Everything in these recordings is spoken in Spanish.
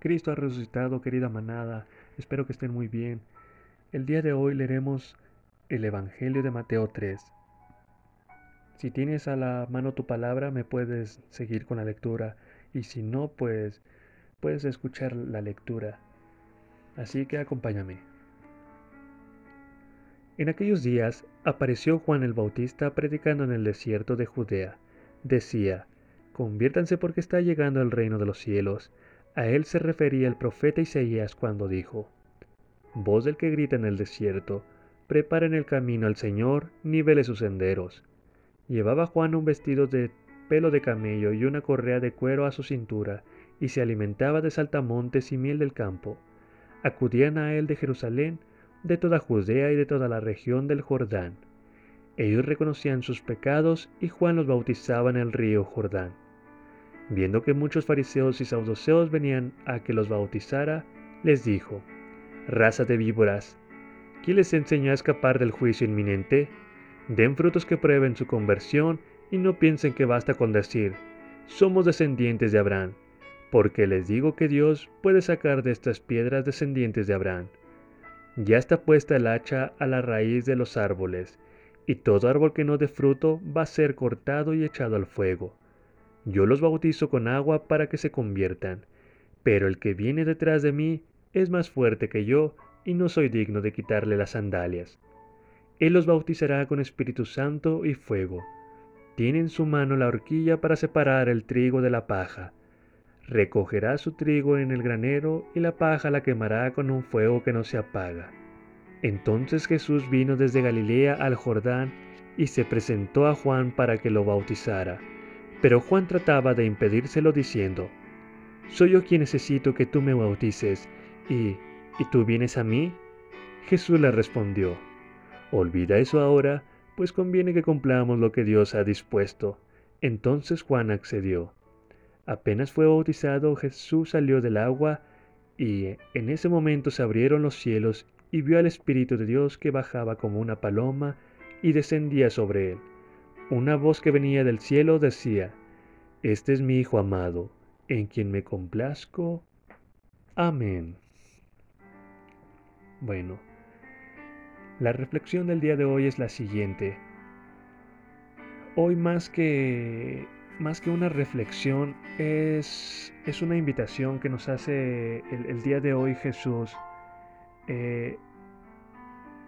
Cristo ha resucitado, querida manada. Espero que estén muy bien. El día de hoy leeremos el Evangelio de Mateo 3. Si tienes a la mano tu palabra, me puedes seguir con la lectura. Y si no, pues puedes escuchar la lectura. Así que acompáñame. En aquellos días apareció Juan el Bautista predicando en el desierto de Judea. Decía, Conviértanse porque está llegando el reino de los cielos. A él se refería el profeta Isaías cuando dijo, Voz del que grita en el desierto, preparen el camino al Señor, nivele sus senderos. Llevaba Juan un vestido de pelo de camello y una correa de cuero a su cintura, y se alimentaba de saltamontes y miel del campo. Acudían a él de Jerusalén, de toda Judea y de toda la región del Jordán. Ellos reconocían sus pecados y Juan los bautizaba en el río Jordán. Viendo que muchos fariseos y saduceos venían a que los bautizara, les dijo, Raza de víboras, ¿quién les enseñó a escapar del juicio inminente? Den frutos que prueben su conversión y no piensen que basta con decir, somos descendientes de Abraham, porque les digo que Dios puede sacar de estas piedras descendientes de Abraham. Ya está puesta el hacha a la raíz de los árboles, y todo árbol que no dé fruto va a ser cortado y echado al fuego. Yo los bautizo con agua para que se conviertan, pero el que viene detrás de mí es más fuerte que yo, y no soy digno de quitarle las sandalias. Él los bautizará con Espíritu Santo y fuego. Tiene en su mano la horquilla para separar el trigo de la paja recogerá su trigo en el granero y la paja la quemará con un fuego que no se apaga. Entonces Jesús vino desde Galilea al Jordán y se presentó a Juan para que lo bautizara. Pero Juan trataba de impedírselo diciendo, Soy yo quien necesito que tú me bautices, y ¿y tú vienes a mí? Jesús le respondió, Olvida eso ahora, pues conviene que cumplamos lo que Dios ha dispuesto. Entonces Juan accedió. Apenas fue bautizado, Jesús salió del agua y en ese momento se abrieron los cielos y vio al Espíritu de Dios que bajaba como una paloma y descendía sobre él. Una voz que venía del cielo decía, Este es mi Hijo amado, en quien me complazco. Amén. Bueno, la reflexión del día de hoy es la siguiente. Hoy más que más que una reflexión, es, es una invitación que nos hace el, día de hoy Jesús. Eh,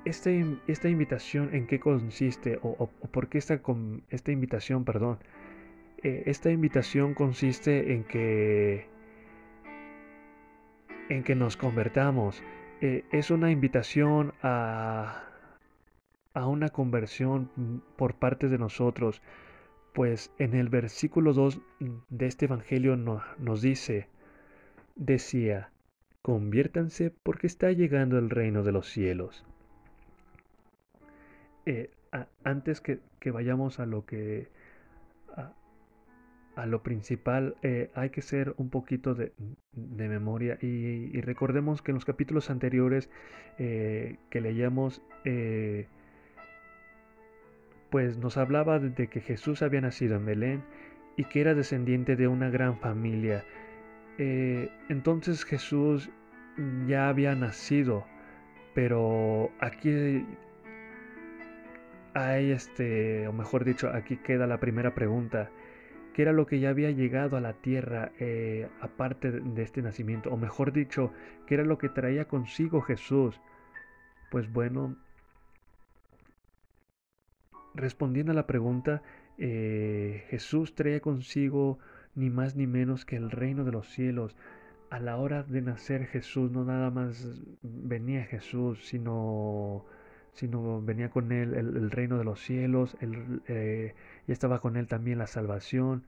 esta, invitación en qué consiste o, por qué esta, esta invitación, perdón. Eh, esta invitación consiste en que en que nos convertamos. Eh, es una invitación a, a una conversión por parte de nosotros. Pues en el versículo 2 de este Evangelio nos dice, decía, conviértanse porque está llegando el reino de los cielos. Eh, antes que, vayamos a lo que a, lo principal, eh, hay que ser un poquito de, memoria y, recordemos que en los capítulos anteriores eh, que leíamos pues nos hablaba de que Jesús había nacido en Belén y que era descendiente de una gran familia. Entonces Jesús ya había nacido, pero aquí hay este, o mejor dicho, aquí queda la primera pregunta. ¿Qué era lo que ya había llegado a la tierra eh, aparte de este nacimiento? O mejor dicho, ¿qué era lo que traía consigo Jesús? Pues bueno, respondiendo a la pregunta, eh, Jesús traía consigo ni más ni menos que el reino de los cielos. A la hora de nacer Jesús no nada más venía Jesús, sino, sino venía con él el, reino de los cielos, eh, y estaba con él también la salvación.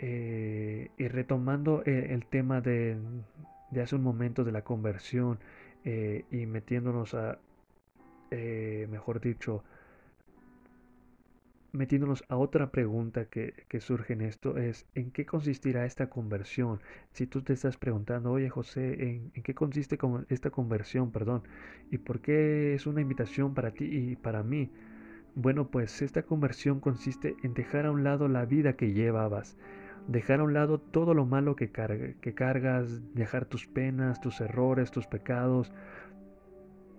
Eh, y retomando el tema de, de, hace un momento de la conversión y metiéndonos a, mejor dicho, metiéndonos a otra pregunta que, surge en esto es, ¿en qué consistirá esta conversión? Si tú te estás preguntando, oye José, ¿en, qué consiste esta conversión? Perdón, ¿y por qué es una invitación para ti y para mí? Bueno, pues esta conversión consiste en dejar a un lado la vida que llevabas, dejar a un lado todo lo malo que, cargas, dejar tus penas, tus errores, tus pecados,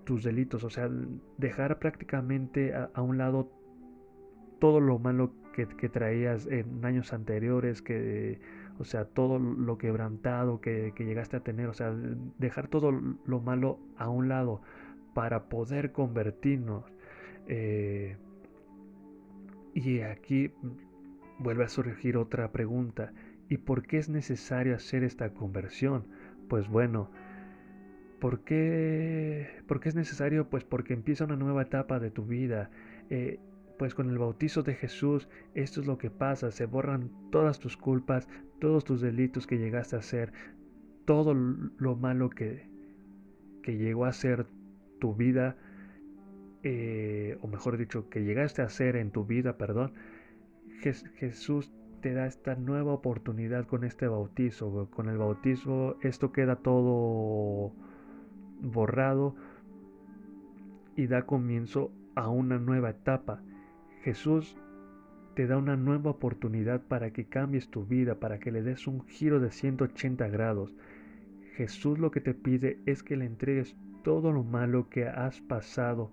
tus delitos, o sea, dejar prácticamente a, un lado todo lo malo que, traías en años anteriores, que, o sea, todo lo quebrantado que, llegaste a tener, o sea, dejar todo lo malo a un lado para poder convertirnos. Eh, y aquí vuelve a surgir otra pregunta. ¿Y por qué es necesario hacer esta conversión? Pues bueno, ¿por qué, ¿por qué es necesario? Pues porque empieza una nueva etapa de tu vida. Eh, pues con el bautizo de Jesús esto es lo que pasa, se borran todas tus culpas, todos tus delitos que llegaste a hacer, todo lo malo que, que llegó a ser tu vida, eh, o mejor dicho, que llegaste a hacer en tu vida, perdón, Jesús te da esta nueva oportunidad con este bautizo. Con el bautizo esto queda todo borrado y da comienzo a una nueva etapa. Jesús te da una nueva oportunidad para que cambies tu vida, para que le des un giro de 180 grados. Jesús lo que te pide es que le entregues todo lo malo que has pasado,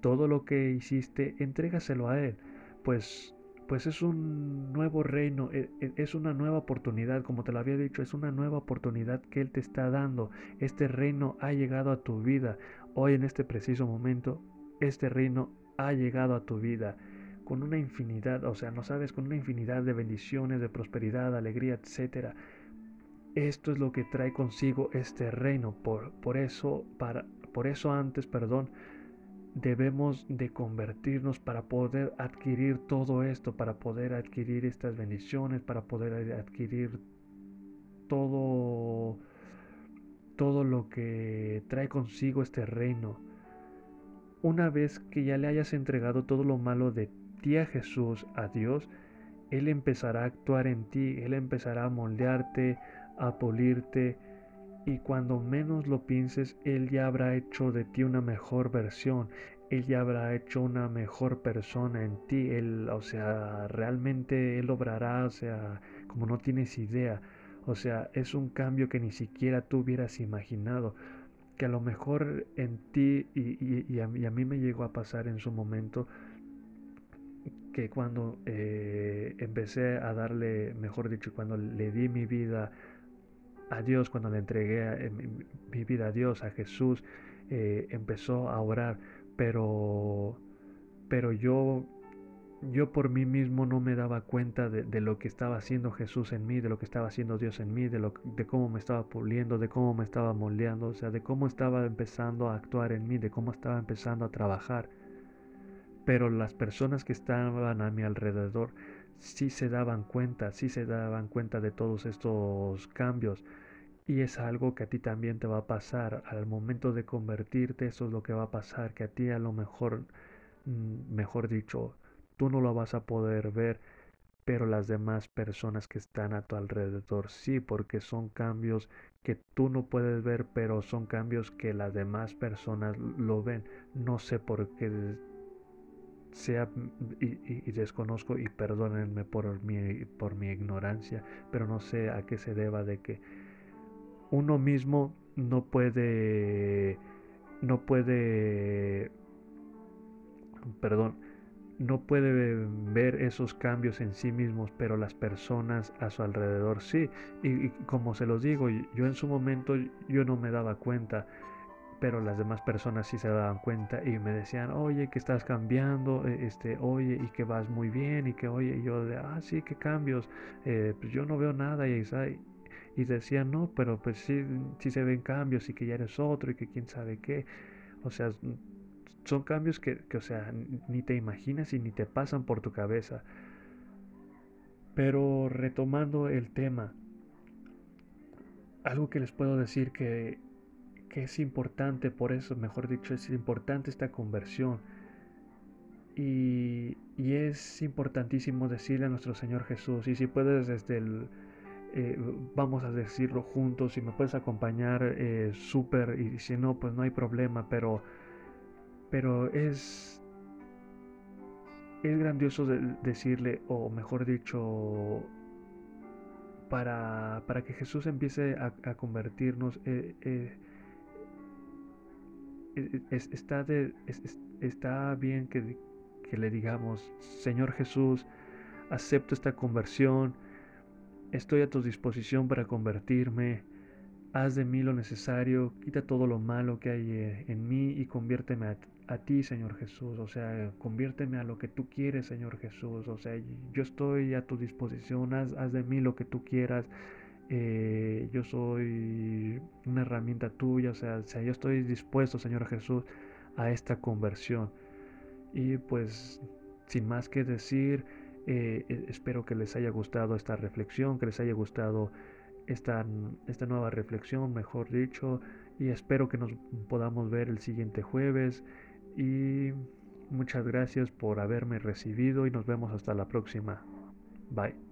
todo lo que hiciste, entrégaselo a Él, pues pues es un nuevo reino, e, e, es una nueva oportunidad, como te lo había dicho, es una nueva oportunidad que Él te está dando. Este reino ha llegado a tu vida. Hoy en este preciso momento, este reino ha llegado a tu vida con una infinidad, o sea, no sabes, con una infinidad de bendiciones, de prosperidad, alegría, etcétera. Esto es lo que trae consigo este reino. Por, por eso, para, por eso antes, perdón, debemos de convertirnos para poder adquirir todo esto, para poder adquirir estas bendiciones, para poder adquirir todo todo lo que trae consigo este reino. Una vez que ya le hayas entregado todo lo malo de ti a Jesús, a Dios, Él empezará a actuar en ti, Él empezará a moldearte, a pulirte, y cuando menos lo pienses, Él ya habrá hecho de ti una mejor versión, Él ya habrá hecho una mejor persona en ti, Él, o sea, realmente Él obrará, o sea, como no tienes idea, o sea, es un cambio que ni siquiera tú hubieras imaginado, que a lo mejor en ti, y, a, mí me llegó a pasar en su momento, que cuando eh, empecé a darle, mejor dicho, cuando le di mi vida a Dios, cuando le entregué eh, mi, vida a Dios, a Jesús, eh, empezó a orar, pero, pero yo, yo por mí mismo no me daba cuenta de, lo que estaba haciendo Jesús en mí, de lo que estaba haciendo Dios en mí, de, lo, de cómo me estaba puliendo, de cómo me estaba moldeando, o sea, de cómo estaba empezando a actuar en mí, de cómo estaba empezando a trabajar. Pero las personas que estaban a mi alrededor sí se daban cuenta, sí se daban cuenta de todos estos cambios. Y es algo que a ti también te va a pasar. Al momento de convertirte, eso es lo que va a pasar, que a ti a lo mejor, mm, mejor dicho, tú no lo vas a poder ver, pero las demás personas que están a tu alrededor sí, porque son cambios que tú no puedes ver, pero son cambios que las demás personas lo ven. No sé por qué sea y, desconozco y perdónenme por mi, por mi ignorancia, pero no sé a qué se deba de que uno mismo no puede no puede perdón no puede ver esos cambios en sí mismos, pero las personas a su alrededor sí. y como se los digo, yo en su momento yo no me daba cuenta pero las demás personas sí se daban cuenta y me decían, oye, que estás cambiando, e, este, oye, y que vas muy bien, y que, oye, y yo de, ah, sí, qué cambios, eh, pues yo no veo nada, y, y decían, no, pero pues sí, sí se ven cambios, y que ya eres otro, y que quién sabe qué, o sea, son cambios que, que o sea, ni te imaginas y ni te pasan por tu cabeza. Pero retomando el tema, algo que les puedo decir que que es importante, por eso, mejor dicho, es importante esta conversión. Y, es importantísimo decirle a nuestro Señor Jesús, y si puedes desde el, eh, vamos a decirlo juntos, si me puedes acompañar, eh, súper, y si no, pues no hay problema, pero, pero es, es grandioso decirle, o mejor dicho, para, para que Jesús empiece a, convertirnos. Eh, eh, está, de, está bien que, que le digamos, Señor Jesús, acepto esta conversión, estoy a tu disposición para convertirme, haz de mí lo necesario, quita todo lo malo que hay eh, en mí y conviérteme a, ti, Señor Jesús, o sea, conviérteme a lo que tú quieres, Señor Jesús, o sea, yo estoy a tu disposición, haz, haz de mí lo que tú quieras. Eh, yo soy una herramienta tuya, o sea, yo estoy dispuesto, Señor Jesús, a esta conversión. Y pues, sin más que decir, eh, e, espero que les haya gustado esta reflexión, que les haya gustado esta nueva reflexión, mejor dicho, y espero que nos podamos ver el siguiente jueves. Y muchas gracias por haberme recibido y nos vemos hasta la próxima. Bye.